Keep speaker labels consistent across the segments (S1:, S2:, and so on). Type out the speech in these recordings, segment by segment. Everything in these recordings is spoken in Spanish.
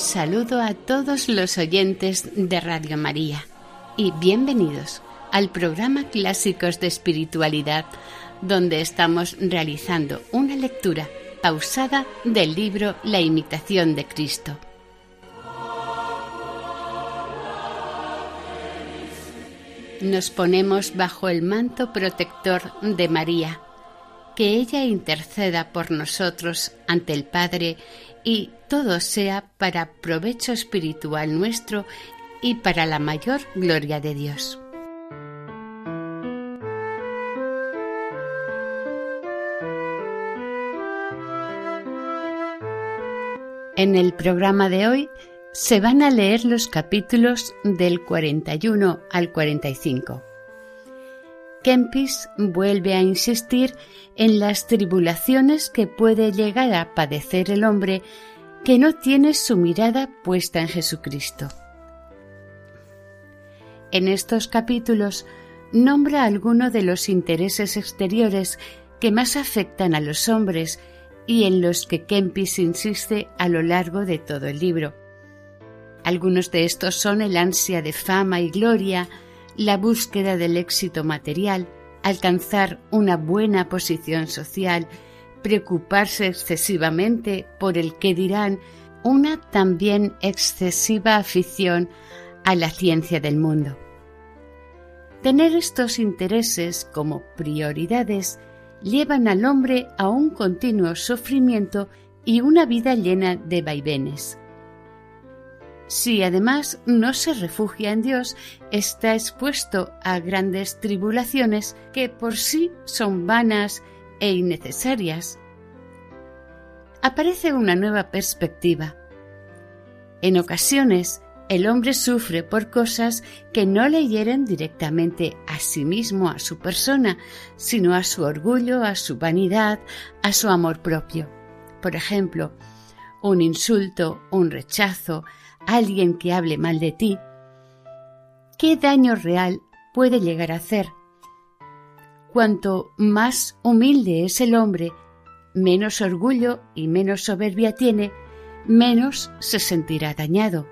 S1: Saludo a todos los oyentes de Radio María y bienvenidos al programa Clásicos de Espiritualidad, donde estamos realizando una lectura pausada del libro La imitación de Cristo. Nos ponemos bajo el manto protector de María, que ella interceda por nosotros ante el Padre y todo sea para provecho espiritual nuestro y para la mayor gloria de Dios. En el programa de hoy se van a leer los capítulos del 41 al 45. Kempis vuelve a insistir en las tribulaciones que puede llegar a padecer el hombre que no tiene su mirada puesta en Jesucristo. En estos capítulos nombra algunos de los intereses exteriores que más afectan a los hombres y en los que Kempis insiste a lo largo de todo el libro. Algunos de estos son el ansia de fama y gloria, la búsqueda del éxito material, alcanzar una buena posición social, preocuparse excesivamente por el que dirán, una también excesiva afición a la ciencia del mundo. Tener estos intereses como prioridades llevan al hombre a un continuo sufrimiento y una vida llena de vaivenes. Si además no se refugia en Dios, está expuesto a grandes tribulaciones que por sí son vanas e innecesarias. Aparece una nueva perspectiva. En ocasiones, el hombre sufre por cosas que no le hieren directamente a sí mismo, a su persona, sino a su orgullo, a su vanidad, a su amor propio. Por ejemplo, un insulto, un rechazo, alguien que hable mal de ti, ¿qué daño real puede llegar a hacer? Cuanto más humilde es el hombre, menos orgullo y menos soberbia tiene, menos se sentirá dañado.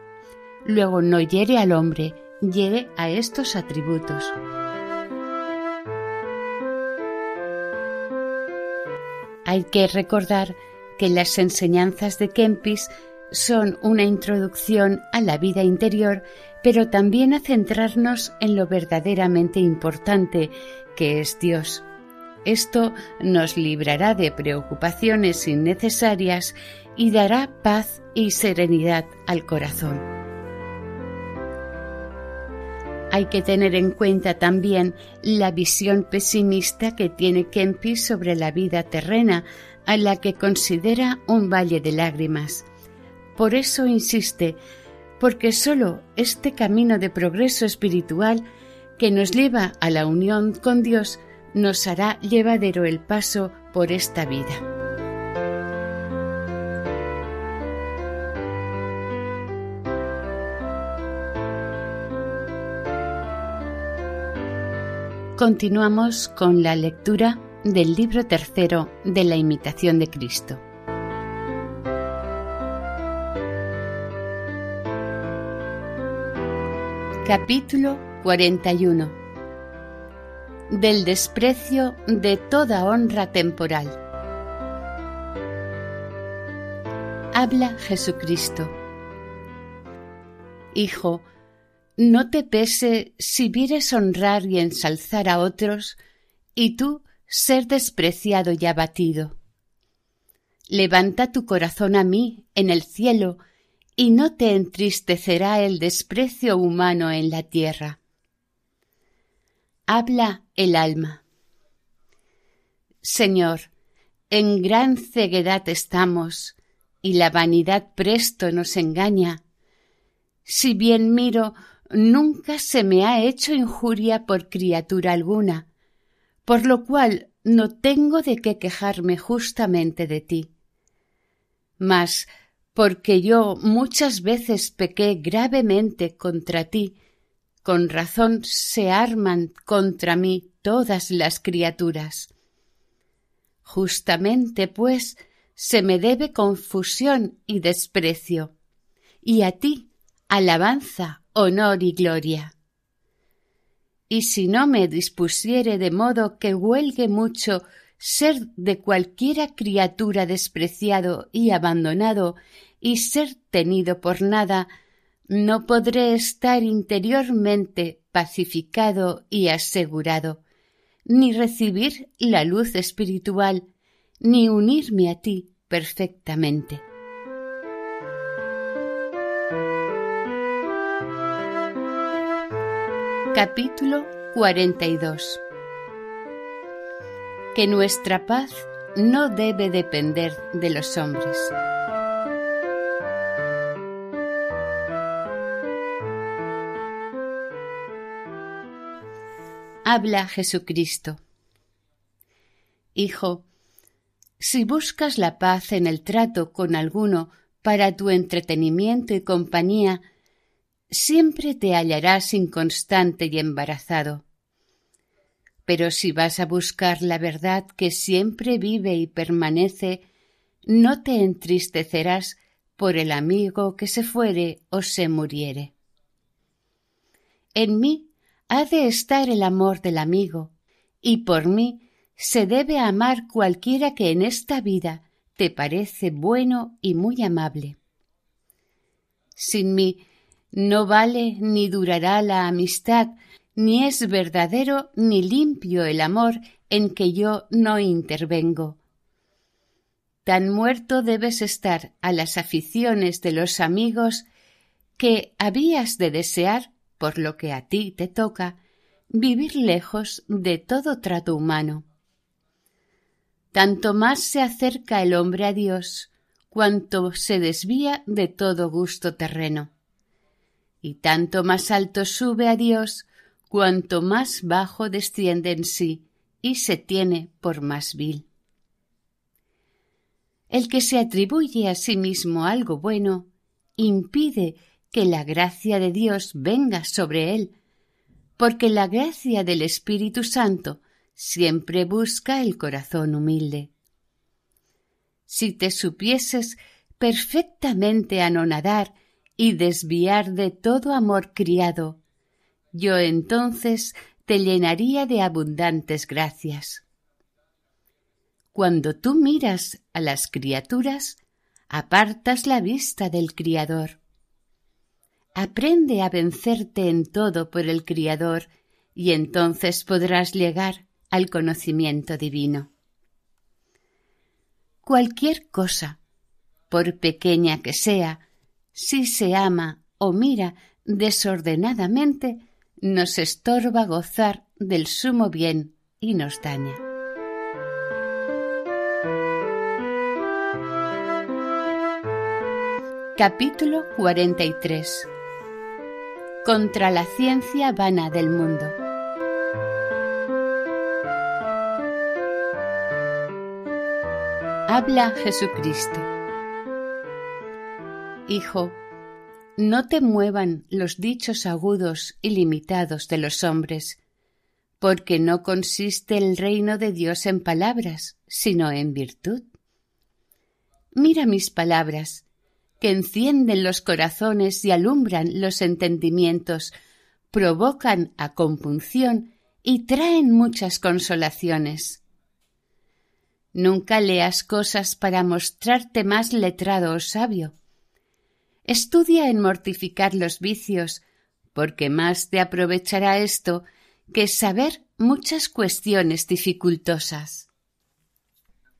S1: Luego no hiere al hombre, hiere a estos atributos. Hay que recordar que las enseñanzas de Kempis son una introducción a la vida interior, pero también a centrarnos en lo verdaderamente importante, que es Dios. Esto nos librará de preocupaciones innecesarias y dará paz y serenidad al corazón. Hay que tener en cuenta también la visión pesimista que tiene Kempis sobre la vida terrena, a la que considera un valle de lágrimas. Por eso insiste, porque sólo este camino de progreso espiritual que nos lleva a la unión con Dios nos hará llevadero el paso por esta vida. Continuamos con la lectura del libro tercero de la imitación de Cristo. Capítulo 41 Del desprecio de toda honra temporal. Habla Jesucristo. Hijo, no te pese si vieres honrar y ensalzar a otros, y tú ser despreciado y abatido. Levanta tu corazón a mí en el cielo, y no te entristecerá el desprecio humano en la tierra. Habla el alma. Señor, en gran ceguedad estamos, y la vanidad presto nos engaña. Si bien miro, nunca se me ha hecho injuria por criatura alguna, por lo cual no tengo de qué quejarme justamente de ti. Mas, porque yo muchas veces pequé gravemente contra ti, con razón se arman contra mí todas las criaturas. Justamente, pues, se me debe confusión y desprecio, y a ti alabanza, honor y gloria. Y si no me dispusiere de modo que huelgue mucho ser de cualquiera criatura despreciado y abandonado y ser tenido por nada, no podré estar interiormente pacificado y asegurado, ni recibir la luz espiritual, ni unirme a ti perfectamente. Capítulo 42 Que nuestra paz no debe depender de los hombres. Habla Jesucristo. Hijo, si buscas la paz en el trato con alguno para tu entretenimiento y compañía, siempre te hallarás inconstante y embarazado. Pero si vas a buscar la verdad que siempre vive y permanece, no te entristecerás por el amigo que se fuere o se muriere. En mí ha de estar el amor del amigo, y por mí se debe amar cualquiera que en esta vida te parece bueno y muy amable. Sin mí no vale ni durará la amistad, ni es verdadero ni limpio el amor en que yo no intervengo. Tan muerto debes estar a las aficiones de los amigos que habías de desear, por lo que a ti te toca, vivir lejos de todo trato humano. Tanto más se acerca el hombre a Dios, cuanto se desvía de todo gusto terreno. Y tanto más alto sube a Dios, cuanto más bajo desciende en sí y se tiene por más vil. El que se atribuye a sí mismo algo bueno impide que la gracia de Dios venga sobre él, porque la gracia del Espíritu Santo siempre busca el corazón humilde. Si te supieses perfectamente anonadar y desviar de todo amor criado, yo entonces te llenaría de abundantes gracias. Cuando tú miras a las criaturas, apartas la vista del Criador. Aprende a vencerte en todo por el Criador y entonces podrás llegar al conocimiento divino. Cualquier cosa, por pequeña que sea, si se ama o mira desordenadamente, nos estorba gozar del sumo bien y nos daña. Capítulo 43 Contra la ciencia vana del mundo. Habla Jesucristo. Hijo, no te muevan los dichos agudos y limitados de los hombres, porque no consiste el reino de Dios en palabras, sino en virtud. Mira mis palabras, que encienden los corazones y alumbran los entendimientos, provocan a compunción y traen muchas consolaciones. Nunca leas cosas para mostrarte más letrado o sabio. Estudia en mortificar los vicios, porque más te aprovechará esto que saber muchas cuestiones dificultosas.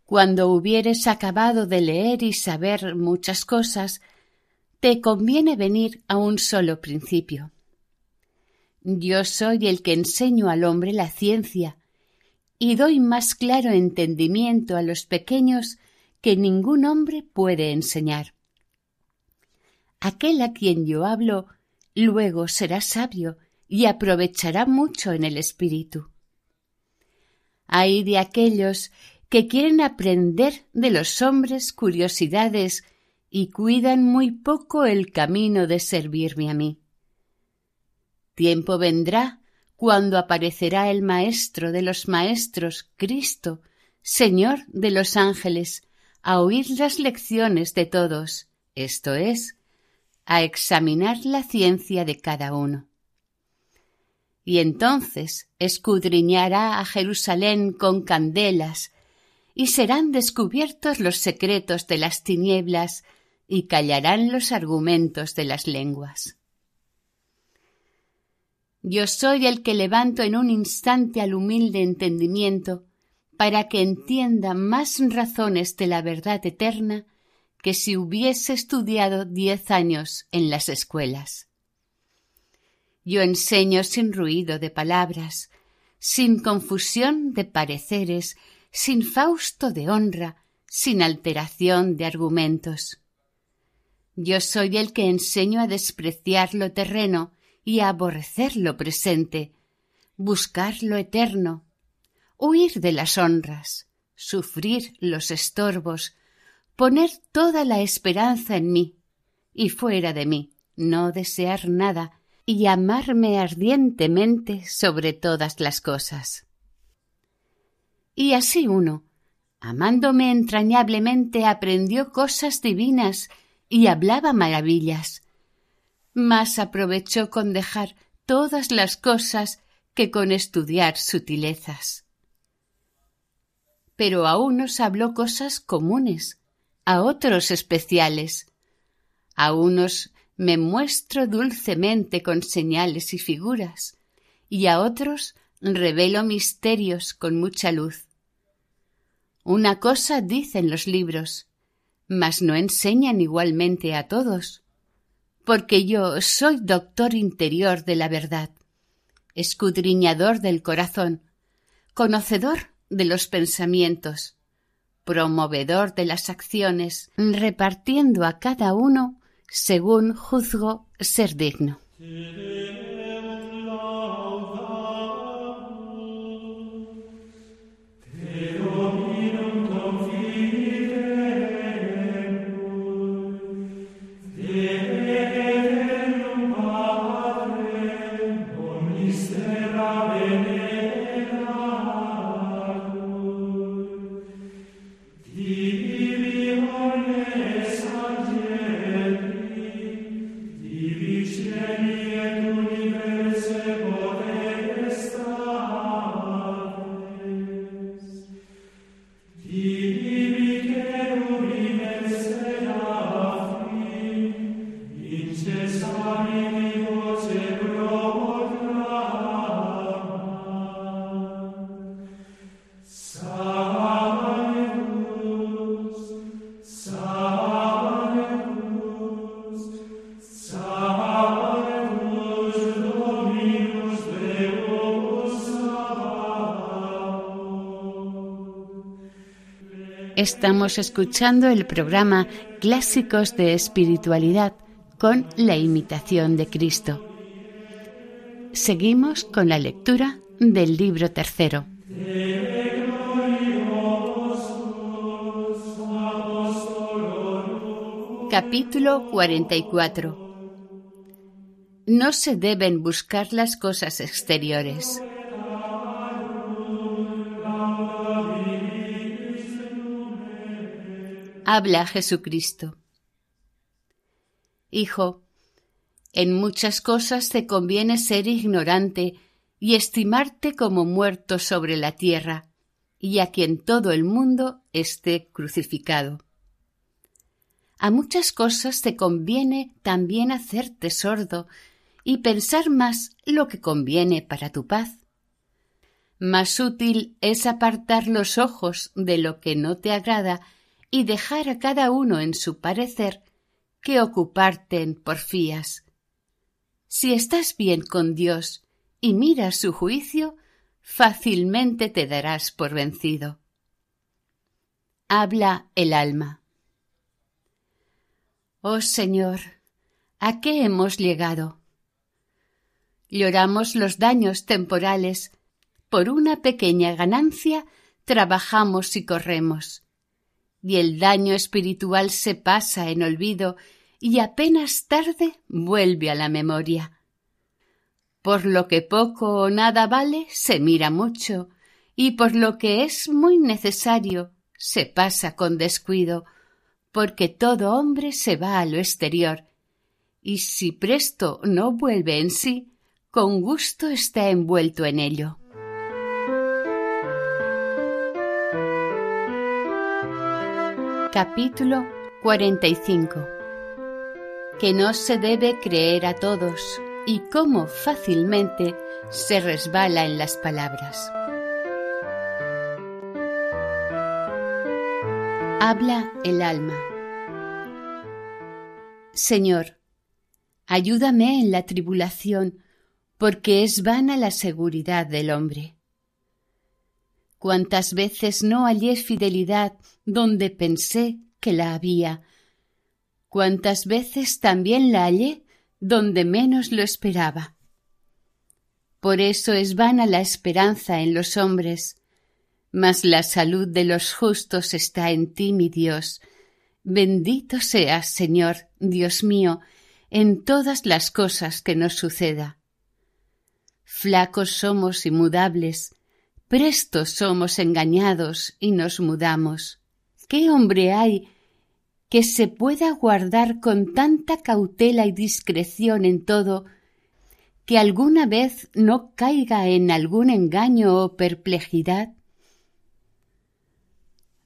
S1: Cuando hubieres acabado de leer y saber muchas cosas, te conviene venir a un solo principio. Yo soy el que enseño al hombre la ciencia y doy más claro entendimiento a los pequeños que ningún hombre puede enseñar. Aquel a quien yo hablo luego será sabio y aprovechará mucho en el espíritu. Hay de aquellos que quieren aprender de los hombres curiosidades y cuidan muy poco el camino de servirme a mí. Tiempo vendrá cuando aparecerá el Maestro de los Maestros, Cristo, Señor de los ángeles, a oír las lecciones de todos, esto es, a examinar la ciencia de cada uno. Y entonces escudriñará a Jerusalén con candelas, y serán descubiertos los secretos de las tinieblas, y callarán los argumentos de las lenguas. Yo soy el que levanto en un instante al humilde entendimiento, para que entienda más razones de la verdad eterna que si hubiese estudiado diez años en las escuelas. Yo enseño sin ruido de palabras, sin confusión de pareceres, sin fausto de honra, sin alteración de argumentos. Yo soy el que enseño a despreciar lo terreno y a aborrecer lo presente, buscar lo eterno, huir de las honras, sufrir los estorbos, poner toda la esperanza en mí y fuera de mí, no desear nada y amarme ardientemente sobre todas las cosas. Y así uno, amándome entrañablemente, aprendió cosas divinas y hablaba maravillas. Más aprovechó con dejar todas las cosas que con estudiar sutilezas. Pero a unos habló cosas comunes, a otros especiales. A unos me muestro dulcemente con señales y figuras, y a otros revelo misterios con mucha luz. Una cosa dicen los libros, mas no enseñan igualmente a todos, porque yo soy doctor interior de la verdad, escudriñador del corazón, conocedor de los pensamientos, promovedor de las acciones, repartiendo a cada uno según juzgo ser digno. Estamos escuchando el programa Clásicos de Espiritualidad con la imitación de Cristo. Seguimos con la lectura del libro tercero. Capítulo 44 No se deben buscar las cosas exteriores. habla Jesucristo. Hijo, en muchas cosas te conviene ser ignorante y estimarte como muerto sobre la tierra, y a quien todo el mundo esté crucificado. A muchas cosas te conviene también hacerte sordo y pensar más lo que conviene para tu paz. Más útil es apartar los ojos de lo que no te agrada y dejar a cada uno en su parecer que ocuparte en porfías. Si estás bien con Dios y miras su juicio, fácilmente te darás por vencido. Habla el alma. Oh Señor, ¿a qué hemos llegado? Lloramos los daños temporales, por una pequeña ganancia trabajamos y corremos, y el daño espiritual se pasa en olvido y apenas tarde vuelve a la memoria. Por lo que poco o nada vale se mira mucho, y por lo que es muy necesario se pasa con descuido, porque todo hombre se va a lo exterior, y si presto no vuelve en sí, con gusto está envuelto en ello. Capítulo 45 Que no se debe creer a todos y cómo fácilmente se resbala en las palabras. Habla el alma. Señor, ayúdame en la tribulación, porque es vana la seguridad del hombre. Cuántas veces no hallé fidelidad donde pensé que la había, cuántas veces también la hallé donde menos lo esperaba. Por eso es vana la esperanza en los hombres, mas la salud de los justos está en ti, mi Dios. Bendito seas, Señor, Dios mío, en todas las cosas que nos suceda. Flacos somos y mudables, prestos somos engañados y nos mudamos. ¿Qué hombre hay que se pueda guardar con tanta cautela y discreción en todo, que alguna vez no caiga en algún engaño o perplejidad?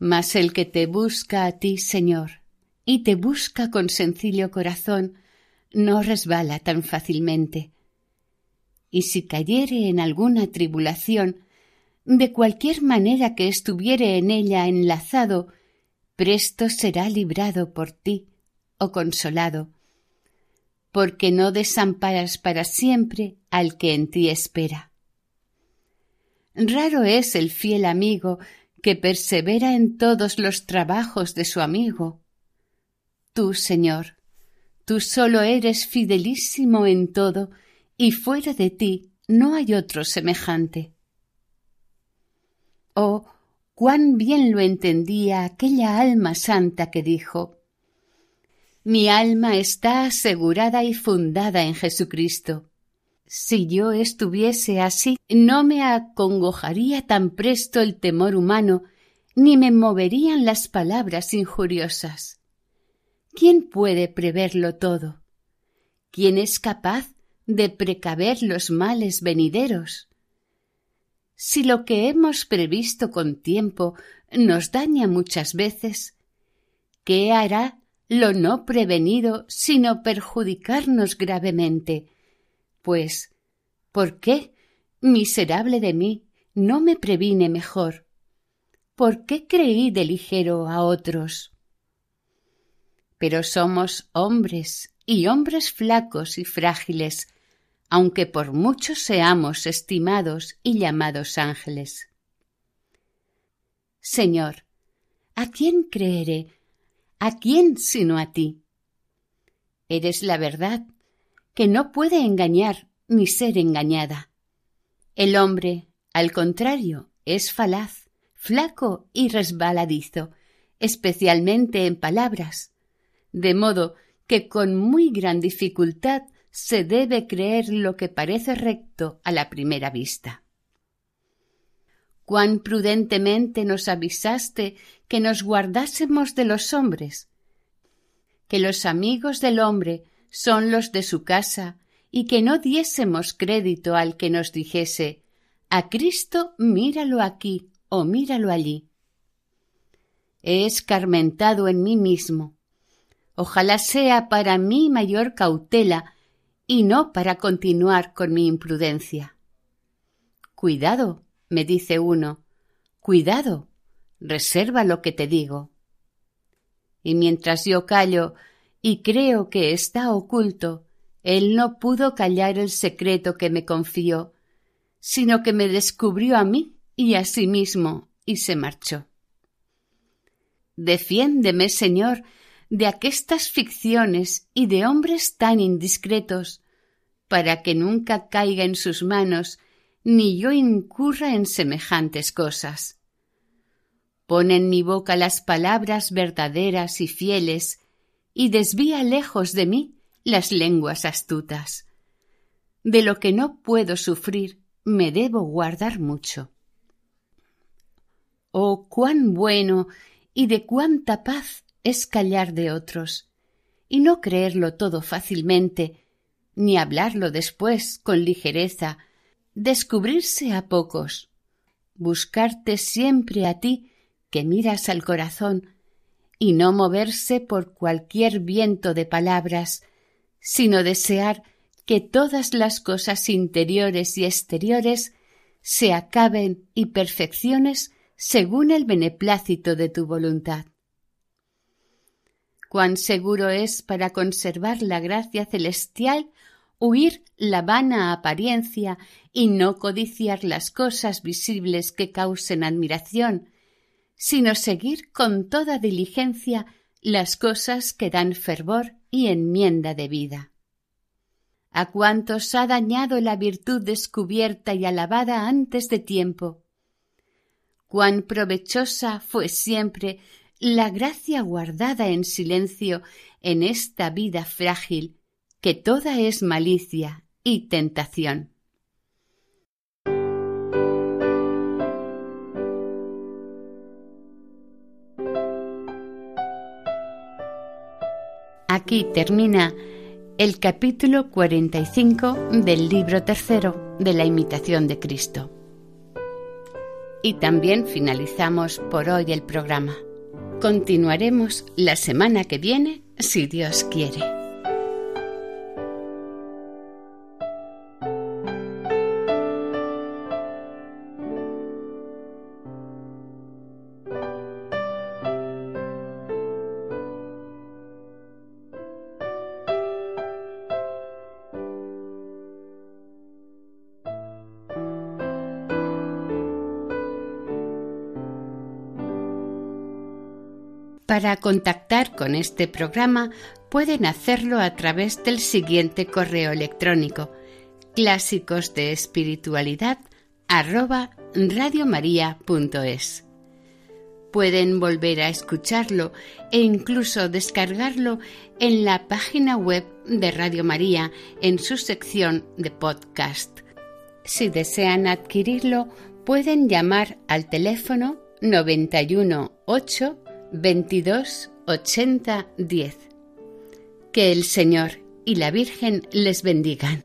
S1: Mas el que te busca a ti, Señor, y te busca con sencillo corazón, no resbala tan fácilmente. Y si cayere en alguna tribulación, de cualquier manera que estuviere en ella enlazado, presto será librado por ti o consolado, porque no desamparas para siempre al que en ti espera. Raro es el fiel amigo que persevera en todos los trabajos de su amigo. Tú, Señor, tú solo eres fidelísimo en todo, y fuera de ti no hay otro semejante. Oh, cuán bien lo entendía aquella alma santa que dijo Mi alma está asegurada y fundada en Jesucristo. Si yo estuviese así, no me acongojaría tan presto el temor humano, ni me moverían las palabras injuriosas. ¿Quién puede preverlo todo? ¿Quién es capaz de precaver los males venideros? Si lo que hemos previsto con tiempo nos daña muchas veces, ¿qué hará lo no prevenido sino perjudicarnos gravemente? Pues, ¿por qué, miserable de mí, no me previne mejor? ¿Por qué creí de ligero a otros? Pero somos hombres y hombres flacos y frágiles, aunque por muchos seamos estimados y llamados ángeles. Señor, ¿a quién creeré? ¿A quién sino a ti? Eres la verdad que no puede engañar ni ser engañada. El hombre, al contrario, es falaz, flaco y resbaladizo, especialmente en palabras, de modo que con muy gran dificultad se debe creer lo que parece recto a la primera vista. Cuán prudentemente nos avisaste que nos guardásemos de los hombres, que los amigos del hombre son los de su casa, y que no diésemos crédito al que nos dijese a Cristo míralo aquí o míralo allí. He escarmentado en mí mismo. Ojalá sea para mí mayor cautela y no para continuar con mi imprudencia. Cuidado, me dice uno, cuidado, reserva lo que te digo. Y mientras yo callo, y creo que está oculto, él no pudo callar el secreto que me confió, sino que me descubrió a mí y a sí mismo y se marchó. Defiéndeme, Señor, de aquestas ficciones y de hombres tan indiscretos, para que nunca caiga en sus manos ni yo incurra en semejantes cosas. Pon en mi boca las palabras verdaderas y fieles, y desvía lejos de mí las lenguas astutas. De lo que no puedo sufrir, me debo guardar mucho. Oh, cuán bueno y de cuánta paz es callar de otros, y no creerlo todo fácilmente, ni hablarlo después con ligereza, descubrirse a pocos, buscarte siempre a ti que miras al corazón, y no moverse por cualquier viento de palabras, sino desear que todas las cosas interiores y exteriores se acaben y perfecciones según el beneplácito de tu voluntad. Cuán seguro es para conservar la gracia celestial huir la vana apariencia y no codiciar las cosas visibles que causen admiración, sino seguir con toda diligencia las cosas que dan fervor y enmienda de vida. A cuantos ha dañado la virtud descubierta y alabada antes de tiempo, cuán provechosa fue siempre la gracia guardada en silencio en esta vida frágil, que toda es malicia y tentación. Aquí termina el capítulo 45 del libro tercero de la imitación de Cristo. Y también finalizamos por hoy el programa. Continuaremos la semana que viene, si Dios quiere. Para contactar con este programa pueden hacerlo a través del siguiente correo electrónico clásicos de espiritualidad Pueden volver a escucharlo e incluso descargarlo en la página web de Radio María en su sección de podcast. Si desean adquirirlo, pueden llamar al teléfono 91 8 22 80 10. Que el Señor y la Virgen les bendigan.